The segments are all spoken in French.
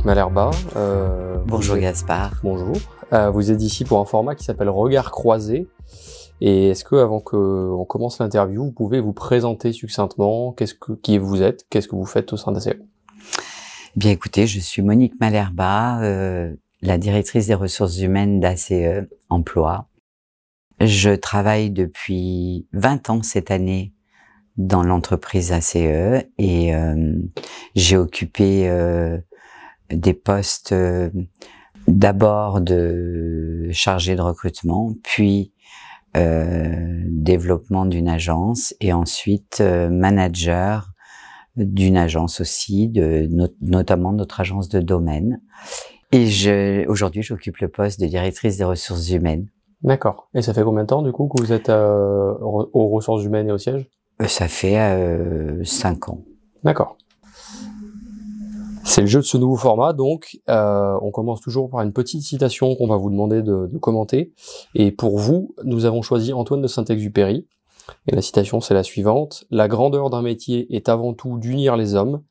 Monique Malherba. Euh, Bonjour êtes- Gaspard. Bonjour. Euh, vous êtes ici pour un format qui s'appelle Regard croisé. Et est-ce que, avant qu'on commence l'interview, vous pouvez vous présenter succinctement? Qu'est-ce que, qui vous êtes? Qu'est-ce que vous faites au sein d'ACE Bien écoutez, je suis Monique Malherba, euh, la directrice des ressources humaines d'ACE Emploi. Je travaille depuis 20 ans cette année dans l'entreprise ACE et euh, j'ai occupé euh, des postes euh, d'abord de chargé de recrutement, puis euh, développement d'une agence et ensuite euh, manager d'une agence aussi, de, not- notamment notre agence de domaine. Et aujourd'hui, j'occupe le poste de directrice des ressources humaines. D'accord. Et ça fait combien de temps, du coup, que vous êtes euh, aux ressources humaines et au siège? Euh, Ça fait euh, cinq ans. D'accord. C'est le jeu de ce nouveau format, donc euh, on commence toujours par une petite citation qu'on va vous demander de, commenter. Et pour vous, nous avons choisi Antoine de Saint-Exupéry. Et la citation, c'est la suivante. La grandeur d'un métier est avant tout d'unir les hommes.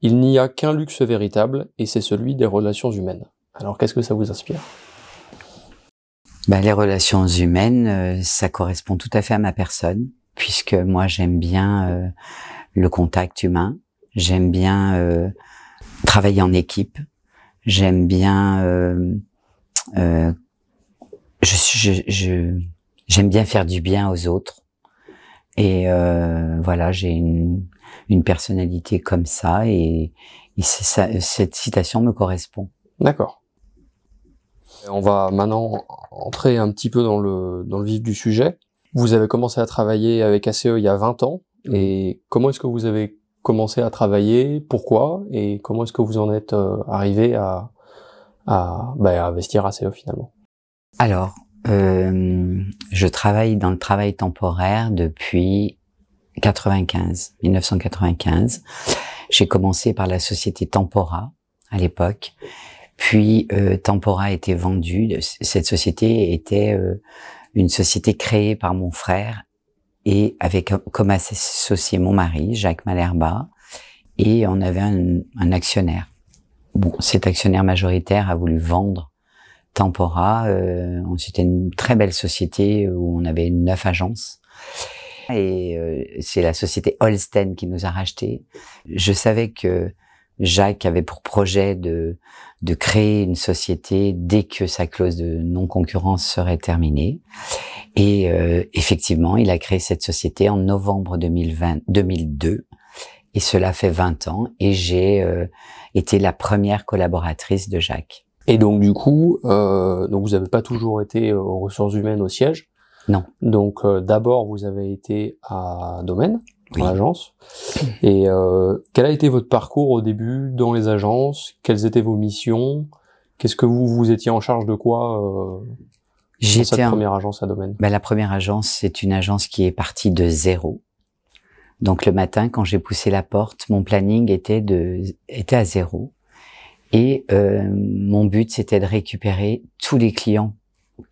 Il n'y a qu'un luxe véritable, et c'est celui des relations humaines. Alors qu'est-ce que ça vous inspire? Ben, les relations humaines, euh, ça correspond tout à fait à ma personne, puisque moi j'aime bien euh, le contact humain, j'aime bien travailler en équipe, j'aime bien, euh, euh, je, je, je- j'aime bien faire du bien aux autres, et euh, voilà, j'ai une, une personnalité comme ça, et, et c'est ça, cette citation me correspond. D'accord. On va maintenant entrer un petit peu dans le, dans le vif du sujet. Vous avez commencé à travailler avec ACE il y a 20 ans. Et comment est-ce que vous avez commencé à travailler Pourquoi Et comment est-ce que vous en êtes euh, arrivé bah, à investir ACE finalement? Alors, euh, je travaille dans le travail temporaire depuis 95, 1995. J'ai commencé par la société Tempora à l'époque. Puis euh, Tempora a été vendue. Cette société était euh, une société créée par mon frère et avec comme associé mon mari, Jacques Malherba, et on avait un, un actionnaire. Bon, cet actionnaire majoritaire a voulu vendre Tempora. Euh, c'était une très belle société où on avait neuf agences. Et euh, c'est la société Holsten qui nous a racheté. Je savais que Jacques avait pour projet de, de créer une société dès que sa clause de non-concurrence serait terminée. Et euh, effectivement, il a créé cette société en novembre 2020, 2002. Et cela fait 20 ans. Et j'ai euh, été la première collaboratrice de Jacques. Et donc du coup, euh, donc vous n'avez pas toujours été euh, aux ressources humaines au siège? Non. Donc euh, d'abord vous avez été à Domaine, dans Oui. l'agence. Et euh, quel a été votre parcours au début dans les agences? Quelles étaient vos missions? Qu'est-ce que vous vous étiez en charge de quoi dans J'étais en- première agence à Domaine Ben, la première agence, c'est une agence qui est partie de zéro. Donc le matin, quand j'ai poussé la porte, mon planning était de était à zéro. Et euh, mon but, c'était de récupérer tous les clients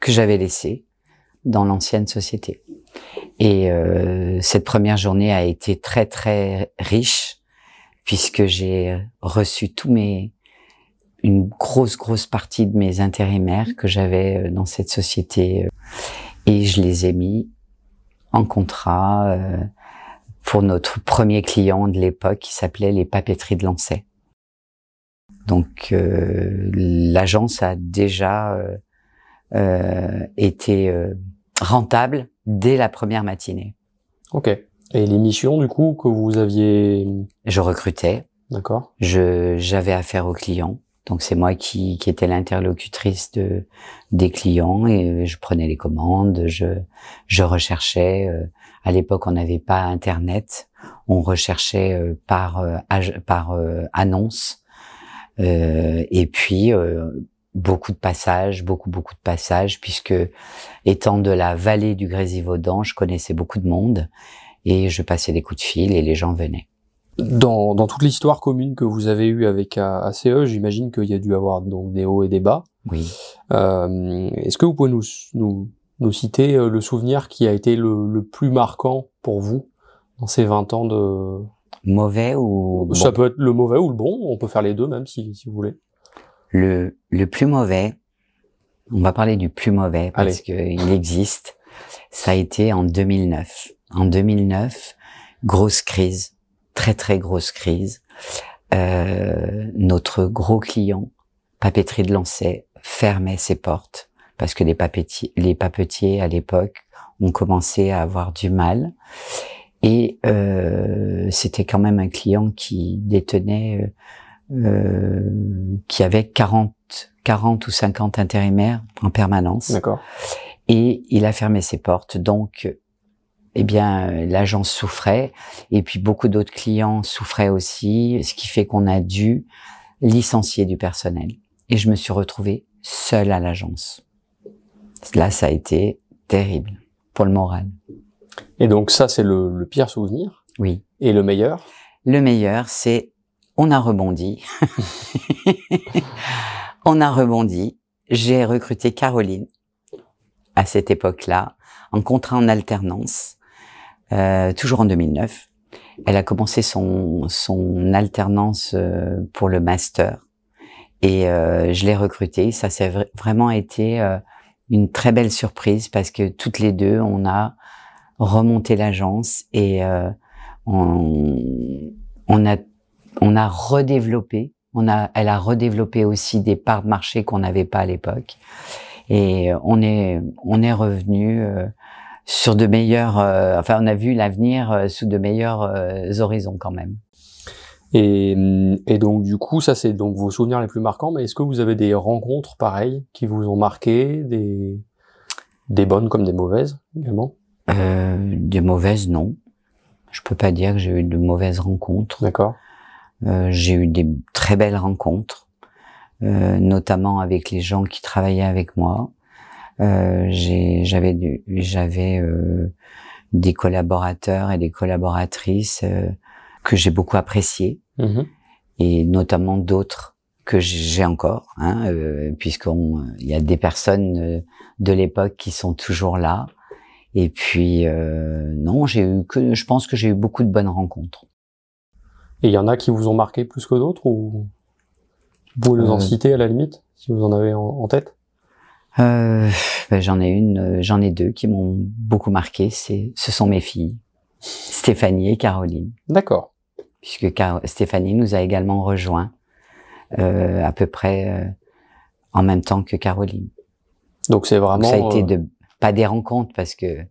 que j'avais laissés dans l'ancienne société. Et euh, cette première journée a été très très riche puisque j'ai reçu tous mes une grosse grosse partie de mes intérimaires que j'avais euh, dans cette société euh, et je les ai mis en contrat euh, pour notre premier client de l'époque qui s'appelait les papeteries de Lancet. Donc euh, l'agence a déjà euh, euh, été euh, rentable dès la première matinée. Ok. Et les missions du coup que vous aviez, Je recrutais, d'accord je j'avais affaire aux clients. Donc c'est moi qui, qui étais l'interlocutrice de des clients et je prenais les commandes, je je recherchais. euh, à l'époque, on n'avait pas Internet, on recherchait euh, par euh, par annonce et puis beaucoup de passages, beaucoup beaucoup de passages puisque étant de la vallée du Grésivaudan, je connaissais beaucoup de monde et je passais des coups de fil et les gens venaient. Dans, dans toute l'histoire commune que vous avez eue avec ACE, j'imagine qu'il y a dû avoir donc des hauts et des bas. Oui. Euh, Est-ce que vous pouvez nous, nous, nous citer euh, le souvenir qui a été le, le plus marquant pour vous dans ces 20 ans de... Mauvais ou Ça bon. peut être le mauvais ou le bon, on peut faire les deux même si, si vous voulez. Le, le plus mauvais, on va parler du plus mauvais parce qu'il existe. Ça a été en 2009. En 2009, grosse crise, très très grosse crise. Euh, notre gros client, papeterie de Lancet, fermait ses portes parce que les papetiers, les papetiers à l'époque ont commencé à avoir du mal. Et euh, c'était quand même un client qui détenait, euh, qui avait 40, 40 ou 50 intérimaires en permanence. D'accord. Et il a fermé ses portes. Donc, eh bien, l'agence souffrait. Et puis, beaucoup d'autres clients souffraient aussi, ce qui fait qu'on a dû licencier du personnel. Et je me suis retrouvée seule à l'agence. Là, ça a été terrible pour le moral. Et donc ça, c'est le, pire souvenir. Oui. Et le meilleur? Le meilleur, c'est on a rebondi. on a rebondi. J'ai recruté Caroline à cette époque-là, en contrat en alternance, euh, toujours en 2009. Elle a commencé son, son alternance euh, pour le master et euh, je l'ai recrutée. Ça s'est vraiment été euh, une très belle surprise parce que toutes les deux, on a remonté l'agence et euh, on, on, a on a redéveloppé. On a, elle a redéveloppé aussi des parts de marché qu'on n'avait pas à l'époque. Et on est, on est revenu euh, sur de meilleurs, euh, enfin, on a vu l'avenir sous de meilleurs horizons quand même. Et, et, donc du coup, ça c'est donc vos souvenirs les plus marquants. Mais est-ce que vous avez des rencontres pareilles qui vous ont marqué, des des bonnes comme des mauvaises également? Euh, Des mauvaises, non. Je peux pas dire que j'ai eu de mauvaises rencontres. D'accord. Euh, j'ai eu des très belles rencontres, euh, notamment avec les gens qui travaillaient avec moi. Euh, j'avais j'avais euh, des collaborateurs et des collaboratrices euh, que j'ai beaucoup appréciés, mmh et notamment d'autres que j'ai encore, hein, euh, puisqu'il y a des personnes de l'époque qui sont toujours là. Et puis euh, non, j'ai eu que, je pense que j'ai eu beaucoup de bonnes rencontres. Et il y en a qui vous ont marqué plus que d'autres ou vous pouvez nous en euh. citer à la limite si vous en avez en, tête? Euh, ben, J'en ai une, j'en ai deux qui m'ont beaucoup marqué. C'est, ce sont mes filles, Stéphanie et Caroline. D'accord. Puisque Stéphanie nous a également rejoint euh, à peu près euh, en même temps que Caroline. Donc c'est vraiment. ça a été de pas des rencontres parce que,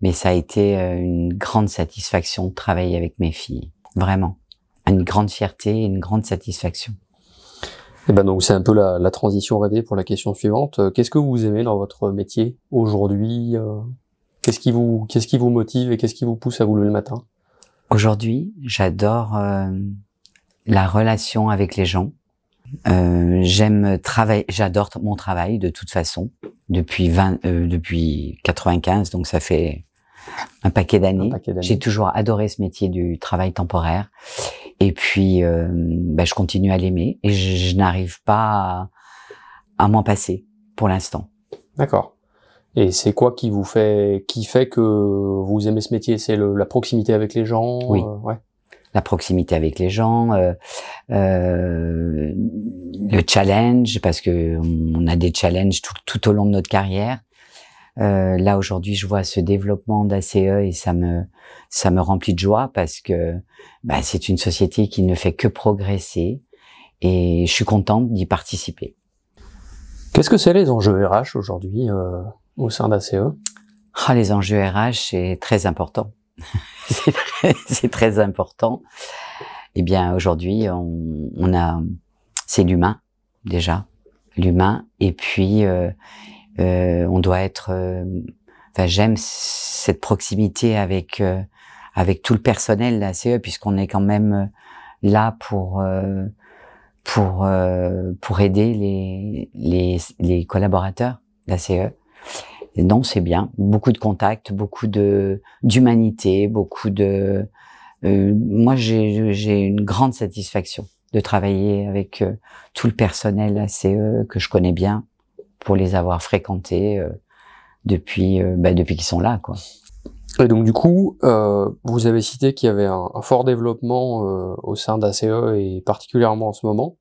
mais ça a été euh, une grande satisfaction de travailler avec mes filles, vraiment, une grande fierté, et une grande satisfaction. Et eh ben donc c'est un peu la, la, transition rêvée pour la question suivante. Euh, qu'est-ce que vous aimez dans votre métier aujourd'hui euh, Qu'est-ce qui vous qu'est-ce qui vous motive et qu'est-ce qui vous pousse à vous lever le matin? Aujourd'hui, j'adore la relation avec les gens. Euh, j'aime travailler, j'adore mon travail de toute façon depuis 20, euh, depuis 95, donc ça fait un paquet d'années. J'ai toujours adoré ce métier du travail temporaire, et puis euh, ben, je continue à l'aimer et je, n'arrive pas à, à m'en passer pour l'instant. D'accord. Et c'est quoi qui vous fait, qui fait que vous aimez ce métier? C'est la proximité avec les gens? Oui. Euh, ouais la proximité avec les gens, euh, euh, le challenge, parce que on a des challenges tout, au long de notre carrière. Euh, là aujourd'hui, je vois ce développement d'ACE et ça me ça me remplit de joie parce que bah, c'est une société qui ne fait que progresser et je suis contente d'y participer. Qu'est-ce que c'est les enjeux RH aujourd'hui euh, au sein d'ACE ah, Les enjeux RH, c'est très important. c'est très, important. Eh bien, aujourd'hui, on, on, a, c'est l'humain déjà, l'humain, et puis euh, on doit être. Euh, enfin, j'aime cette proximité avec euh, avec tout le personnel de la CE, puisqu'on est quand même là pour pour pour aider les les, les collaborateurs de la CE non, c'est bien. Beaucoup de contacts, beaucoup de d'humanité, beaucoup de. Euh, moi, j'ai une grande satisfaction de travailler avec euh, tout le personnel ACE que je connais bien, pour les avoir fréquentés euh, depuis bah, depuis qu'ils sont là, quoi. Et donc du coup, vous avez cité qu'il y avait un, fort développement au sein d'ACE et particulièrement en ce moment.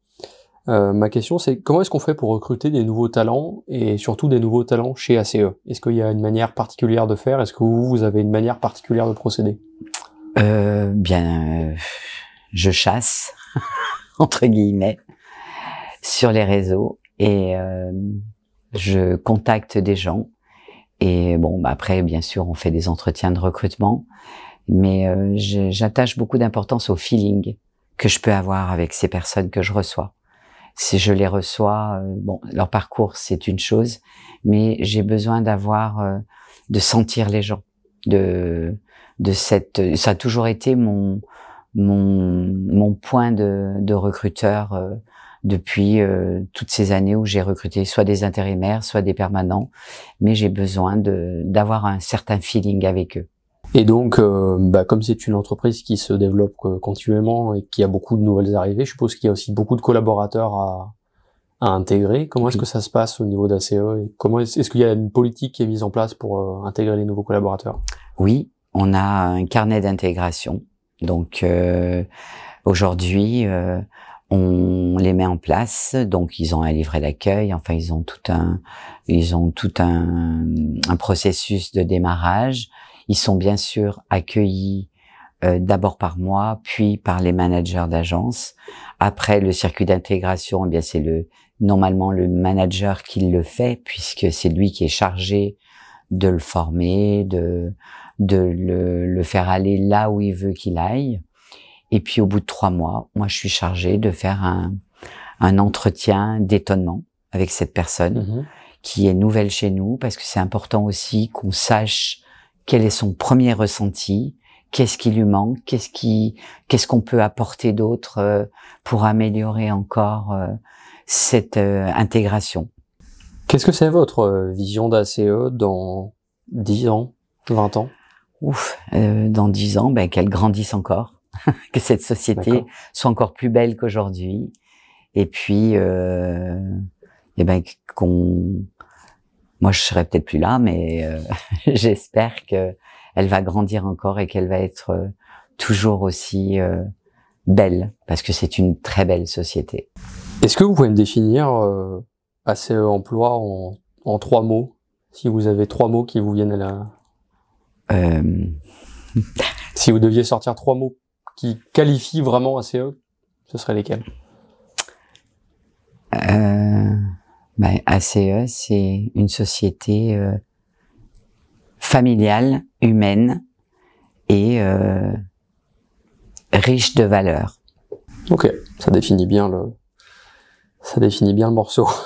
Euh, ma question, c'est comment est-ce qu'on fait pour recruter des nouveaux talents et surtout des nouveaux talents chez ACE Est-ce qu'il y a une manière particulière de faire? Est-ce que vous, vous avez une manière particulière de procéder? Euh, Bien, euh, je chasse entre guillemets sur les réseaux et euh, je contacte des gens. Et bon, bah après, bien sûr, on fait des entretiens de recrutement, mais euh, j'attache beaucoup d'importance au feeling que je peux avoir avec ces personnes que je reçois. Si je les reçois, euh, bon, leur parcours c'est une chose, mais j'ai besoin d'avoir, euh, de sentir les gens, de de cette, ça a toujours été mon mon mon point de, de recruteur euh, depuis toutes ces années où j'ai recruté soit des intérimaires, soit des permanents, mais j'ai besoin d'avoir un certain feeling avec eux. Et donc, euh, bah, comme c'est une entreprise qui se développe euh, continuellement et qui a beaucoup de nouvelles arrivées, je suppose qu'il y a aussi beaucoup de collaborateurs à, à intégrer. Comment est-ce que ça se passe au niveau d'ACE Comment est-ce qu'il y a une politique qui est mise en place pour euh, intégrer les nouveaux collaborateurs? Oui, on a un carnet d'intégration. Donc aujourd'hui, on les met en place. Donc ils ont un livret d'accueil. Enfin, ils ont tout un, ils ont tout un, un processus de démarrage. Ils sont bien sûr accueillis euh, d'abord par moi, puis par les managers d'agence. Après le circuit d'intégration, eh bien c'est le normalement le manager qui le fait puisque c'est lui qui est chargé de le former, de de le, le faire aller là où il veut qu'il aille. Et puis au bout de trois mois, moi je suis chargé de faire un, un entretien d'étonnement avec cette personne mm-hmm. qui est nouvelle chez nous parce que c'est important aussi qu'on sache quel est son premier ressenti, qu'est-ce qui lui manque, qu'est-ce qui, qu'est-ce qu'on peut apporter d'autre euh, pour améliorer encore euh, cette euh, intégration. Qu'est-ce que c'est votre vision d'ACE dans 10 ans, 20 ans? Ouf, dans 10 ans, ben, qu'elle grandisse encore, que cette société soit encore plus belle qu'aujourd'hui, et puis, euh, et ben, qu'on moi, je serai peut-être plus là, mais euh, j'espère que elle va grandir encore et qu'elle va être euh, toujours aussi euh, belle, parce que c'est une très belle société. Est-ce que vous pouvez me définir ACE Emploi en, en, trois mots, si vous avez trois mots qui vous viennent à la... si vous deviez sortir trois mots qui qualifient vraiment ACE, ce seraient lesquels? Ben, ACE, c'est une société euh, familiale, humaine et euh, riche de valeurs. Ok, ça définit bien le, ça définit bien le morceau.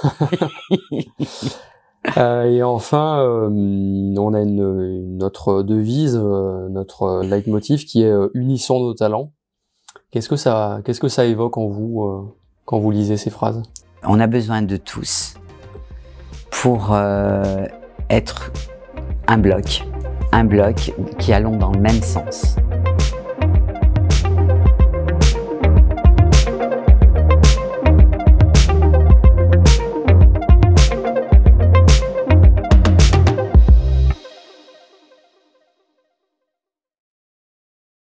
euh, et enfin, euh, on a notre devise, euh, notre leitmotiv qui est unissons nos talents. Qu'est-ce que ça, qu'est-ce que ça évoque en vous quand vous lisez ces phrases? On a besoin de tous pour être un bloc, un bloc qui allons dans le même sens.